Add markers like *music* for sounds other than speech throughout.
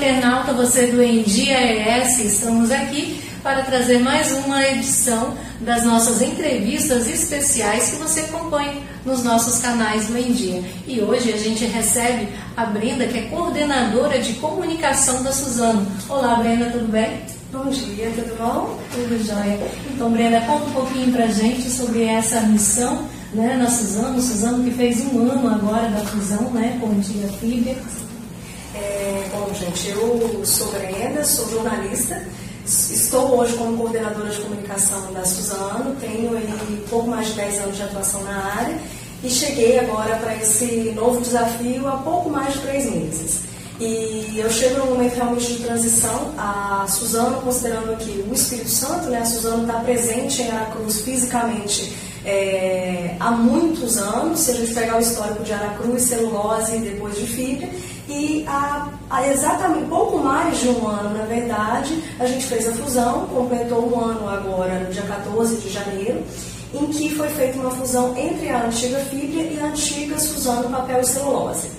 internauta, você do Endia ES, estamos aqui para trazer mais uma edição das nossas entrevistas especiais que você acompanha nos nossos canais do Endia. E hoje a gente recebe a Brenda, que é coordenadora de comunicação da Suzano. Olá, Brenda, tudo bem? Bom dia, tudo bom? Tudo jóia. Então, Brenda, conta um pouquinho pra gente sobre essa missão né, na Suzano, Suzano que fez um ano agora da fusão né, com a antiga Fibra. Gente, eu sou Brenda, sou jornalista, estou hoje como coordenadora de comunicação da Suzano, tenho aí pouco mais de 10 anos de atuação na área e cheguei agora para esse novo desafio há pouco mais de três meses. E eu chego num momento realmente de transição. A Suzano, considerando aqui o Espírito Santo, né, a Suzano está presente em Aracruz fisicamente é, há muitos anos, se a gente pegar o histórico de Aracruz, celulose e depois de fibra, e há, há, exatamente pouco mais de um ano, na verdade, a gente fez a fusão, completou um ano agora, no dia 14 de janeiro, em que foi feita uma fusão entre a antiga fibra e a antiga Suzano Papel e Celulose.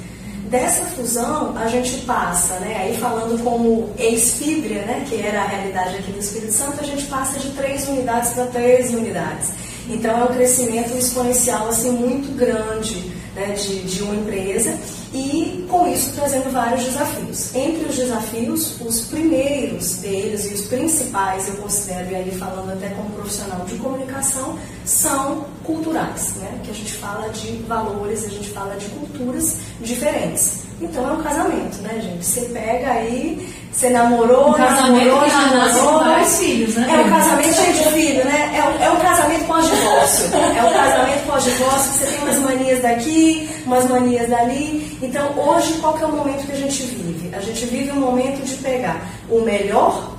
Dessa fusão, a gente passa, né, aí falando como ex-fibra, né, que era a realidade aqui do Espírito Santo, a gente passa de três unidades para 13 unidades. Então é um crescimento exponencial assim muito grande né, de, de uma empresa e com isso trazendo vários desafios. Entre os desafios, os primeiros deles e os principais, eu considero, e aí falando até como profissional de comunicação, são culturais, né? que a gente fala de valores, a gente fala de culturas diferentes. Então é um casamento, né, gente? Você pega aí, você namorou, um namorou, já namorou. vários filhos, né? É um casamento cheio de filho, né? É um, é um casamento pós-divórcio. É um casamento pós-divórcio, você tem umas manias daqui, umas manias dali. Então, hoje, qual que é o momento que a gente vive? A gente vive um momento de pegar o melhor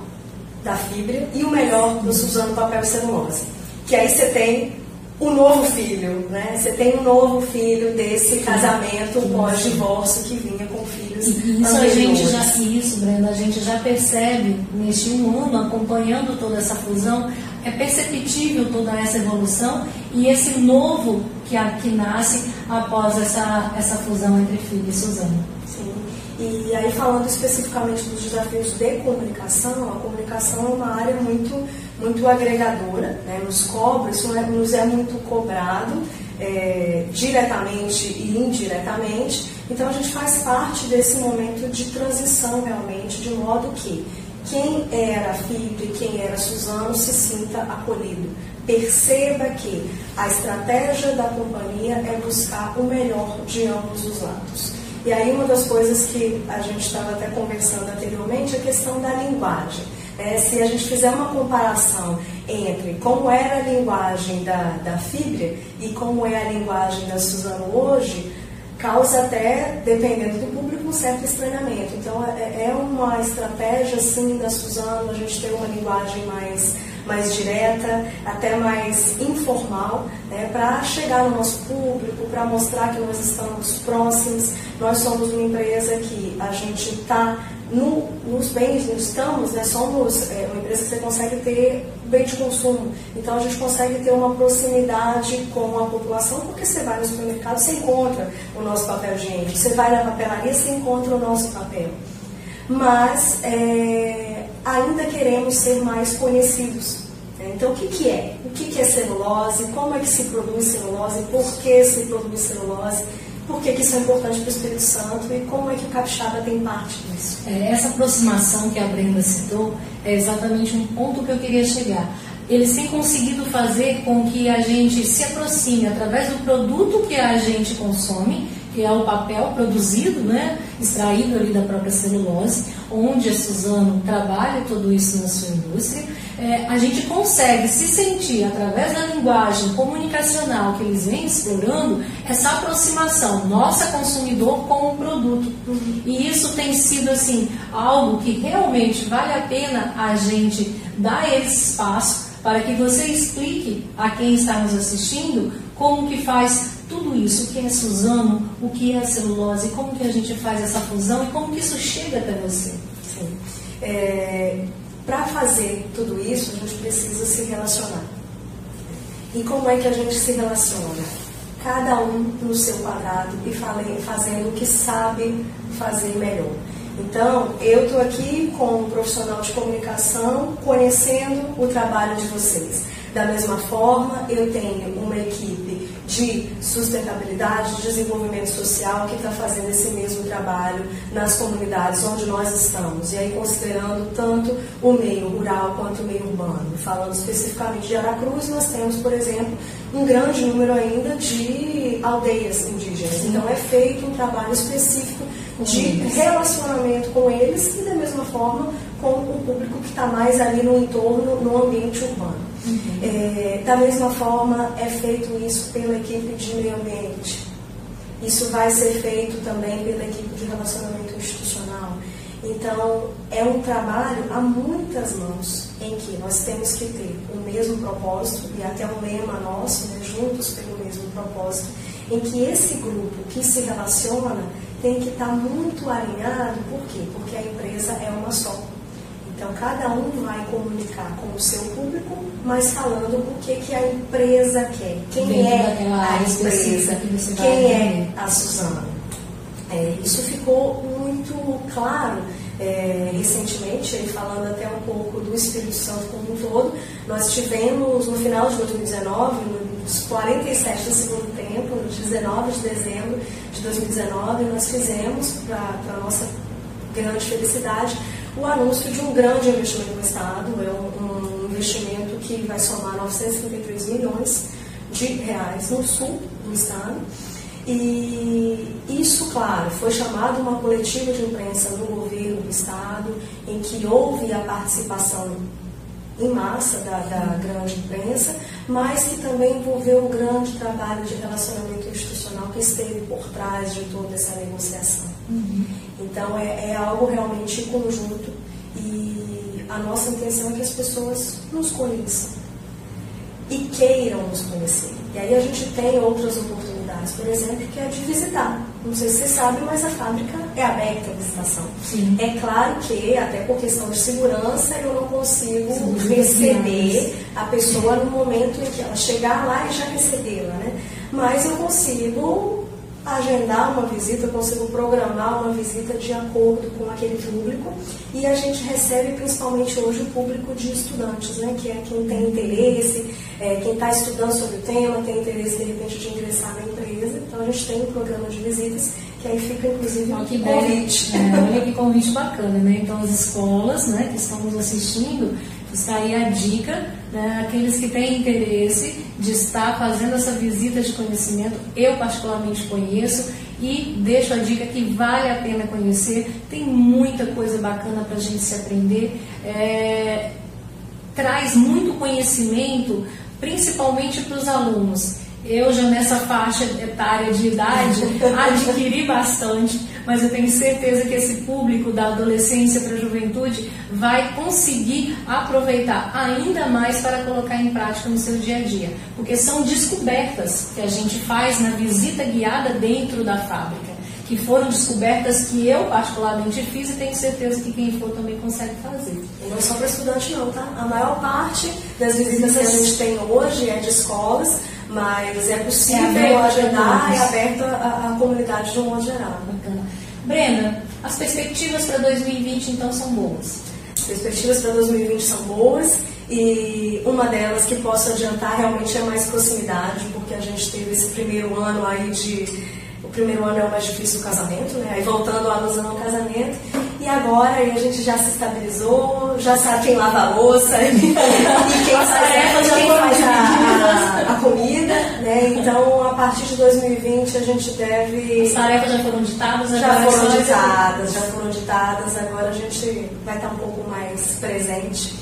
da fibra e o melhor do Suzano Papel e Celulose. Que aí você tem o novo filho, né? Você tem um novo filho desse casamento pós-divórcio que vinha com filhos isso a gente já isso, Brenda, a gente já percebe neste um ano acompanhando toda essa fusão, é perceptível toda essa evolução e esse novo que aqui nasce após essa essa fusão entre filho e Suzana. Sim. E aí falando especificamente dos desafios de comunicação, a comunicação é uma área muito muito agregadora, né? nos cobra, isso é, nos é muito cobrado é, diretamente e indiretamente. Então a gente faz parte desse momento de transição realmente, de modo que quem era Filipe e quem era Suzano se sinta acolhido. Perceba que a estratégia da companhia é buscar o melhor de ambos os lados. E aí uma das coisas que a gente estava até conversando anteriormente é a questão da linguagem. É, se a gente fizer uma comparação entre como era a linguagem da, da Fibra e como é a linguagem da Suzano hoje, causa até, dependendo do público, um certo estranhamento. Então, é, é uma estratégia, sim, da Suzano, a gente ter uma linguagem mais, mais direta, até mais informal, né, para chegar no nosso público, para mostrar que nós estamos próximos. Nós somos uma empresa que a gente está no, nos bens, estamos, né, somos é, uma empresa que você consegue ter bem de consumo. Então a gente consegue ter uma proximidade com a população, porque você vai no supermercado, você encontra o nosso papel higiênico, você vai na papelaria, você encontra o nosso papel. Mas é, ainda queremos ser mais conhecidos. Né? Então, o que, que é? O que, que é celulose? Como é que se produz celulose? Por que se produz celulose? Por que, que isso é importante para o Espírito Santo e como é que o capixaba tem parte disso. É, essa aproximação que a Brenda citou é exatamente um ponto que eu queria chegar. Eles têm conseguido fazer com que a gente se aproxime através do produto que a gente consome, que é o papel produzido, né, extraído ali da própria celulose, onde a Suzano trabalha tudo isso na sua indústria, é, a gente consegue se sentir, através da linguagem comunicacional que eles vêm explorando, essa aproximação nossa consumidor com o produto. E isso tem sido assim algo que realmente vale a pena a gente dar esse espaço para que você explique a quem está nos assistindo como que faz tudo isso, o que é Suzano, o que é celulose, como que a gente faz essa fusão e como que isso chega até você. Sim. É, Para fazer tudo isso, a gente precisa se relacionar. E como é que a gente se relaciona? Cada um no seu quadrado e fazendo o que sabe fazer melhor. Então, eu estou aqui como profissional de comunicação, conhecendo o trabalho de vocês. Da mesma forma, eu tenho uma equipe de sustentabilidade, de desenvolvimento social que está fazendo esse mesmo trabalho nas comunidades onde nós estamos. E aí, considerando tanto o meio rural quanto o meio urbano. Falando especificamente de Aracruz, nós temos, por exemplo, um grande número ainda de aldeias indígenas. Então, é feito um trabalho específico de relacionamento com eles e, da mesma forma, com o público que está mais ali no entorno, no ambiente urbano. Uhum. É, da mesma forma, é feito isso pela equipe de meio ambiente. Isso vai ser feito também pela equipe de relacionamento institucional. Então, é um trabalho a muitas mãos, em que nós temos que ter o mesmo propósito, e até um lema nosso, né, juntos pelo mesmo propósito, em que esse grupo que se relaciona tem que estar muito alinhado, por quê? Porque a empresa é uma só. Então, cada um vai comunicar com o seu público, mas falando o que, que a empresa quer. Quem Dentro é a empresa? Que quem é a Suzana? É, isso ficou muito claro é, recentemente, ele falando até um pouco do Espírito Santo como um todo. Nós tivemos, no final de 2019, nos 47 do segundo tempo, no 19 de dezembro de 2019, nós fizemos, para nossa grande felicidade, o anúncio de um grande investimento no Estado, é um, um investimento que vai somar 953 milhões de reais no sul do Estado. E isso, claro, foi chamado uma coletiva de imprensa no governo do Estado, em que houve a participação em massa da, da grande imprensa, mas que também envolveu um grande trabalho de relacionamento institucional que esteve por trás de toda essa negociação. Uhum. Então é, é algo realmente conjunto e a nossa intenção é que as pessoas nos conheçam e queiram nos conhecer. E aí a gente tem outras oportunidades, por exemplo, que é de visitar. Não sei se você sabe, mas a fábrica é aberta à visitação. Sim. É claro que, até por questão de segurança, eu não consigo Sim, receber a pessoa no momento em que ela chegar lá e já recebê-la, né? Mas eu consigo agendar uma visita, eu consigo programar uma visita de acordo com aquele público e a gente recebe principalmente hoje o público de estudantes, né, que é quem tem interesse, está estudando sobre o tema, tem interesse de repente de ingressar na empresa. Então a gente tem um programa de visitas que aí fica inclusive um convite. É, olha que convite bacana, né? Então as escolas né, que estão nos assistindo Está aí a dica, né, aqueles que têm interesse de estar fazendo essa visita de conhecimento, eu particularmente conheço e deixo a dica que vale a pena conhecer, tem muita coisa bacana para a gente se aprender, é, traz muito conhecimento, principalmente para os alunos. Eu já nessa faixa etária de idade *laughs* adquiri bastante, mas eu tenho certeza que esse público da adolescência para a juventude vai conseguir aproveitar ainda mais para colocar em prática no seu dia a dia, porque são descobertas que a gente faz na visita guiada dentro da fábrica, que foram descobertas que eu particularmente fiz e tenho certeza que quem for também consegue fazer. E não é só para estudante não, tá? A maior parte das visitas que a gente tem hoje é de escolas mas é possível é agendar e aberta à, comunidade de um modo geral. Bacana. Brenda, as perspectivas para 2020 então são boas? As perspectivas para 2020 são boas e uma delas que posso adiantar realmente é mais proximidade, porque a gente teve esse primeiro ano aí de primeiro ano é o mais difícil o casamento, né? Aí voltando a alusão ao casamento. E agora a gente já se estabilizou, já sabe quem lava a louça *laughs* e quem faz, quem faz a, a, comida, né? Então a partir de 2020 a gente deve. As tarefas já foram ditadas, já foram ditadas, já foram ditadas, agora a gente vai estar um pouco mais presente.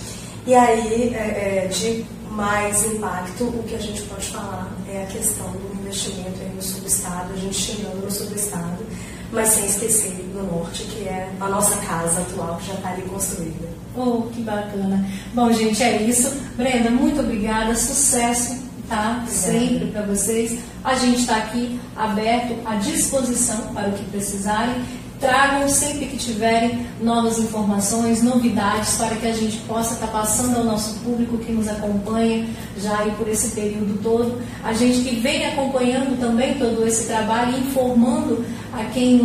E aí, é, é, de mais impacto, o que a gente pode falar é a questão do investimento no subestado, a gente chegando no subestado, mas sem esquecer do norte, que é a nossa casa atual, que já está ali construída. Oh, que bacana. Bom, gente, é isso. Brenda, muito obrigada, sucesso, tá? Obrigada. Sempre para vocês. A gente está aqui aberto à disposição para o que precisarem. Tragam sempre que tiverem novas informações, novidades, para que a gente possa estar passando ao nosso público que nos acompanha já aí por esse período todo. A gente que vem acompanhando também todo esse trabalho, informando a quem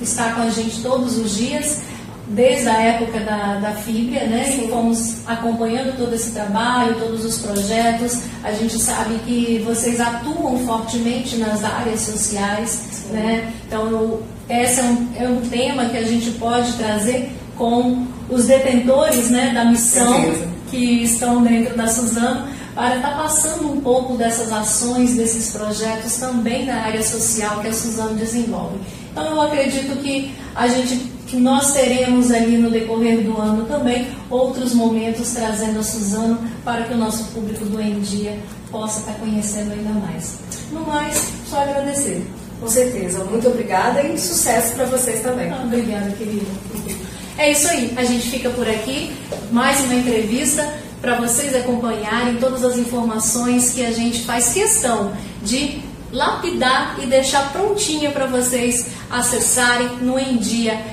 está com a gente todos os dias desde a época da, da Fibria, né? E fomos acompanhando todo esse trabalho, todos os projetos. A gente sabe que vocês atuam fortemente nas áreas sociais, Sim. né? Então, esse é um, é um tema que a gente pode trazer com os detentores né, da missão que estão dentro da Suzano para estar tá passando um pouco dessas ações, desses projetos também na área social que a Suzano desenvolve. Então eu acredito que a gente que nós teremos ali no decorrer do ano também outros momentos trazendo a Suzano para que o nosso público do Em Dia possa estar conhecendo ainda mais. No mais, só agradecer. Com certeza. Muito obrigada e sucesso para vocês também. Ah, obrigada, querida. É isso aí. A gente fica por aqui. Mais uma entrevista para vocês acompanharem todas as informações que a gente faz questão de lapidar e deixar prontinha para vocês acessarem no endiaes.com.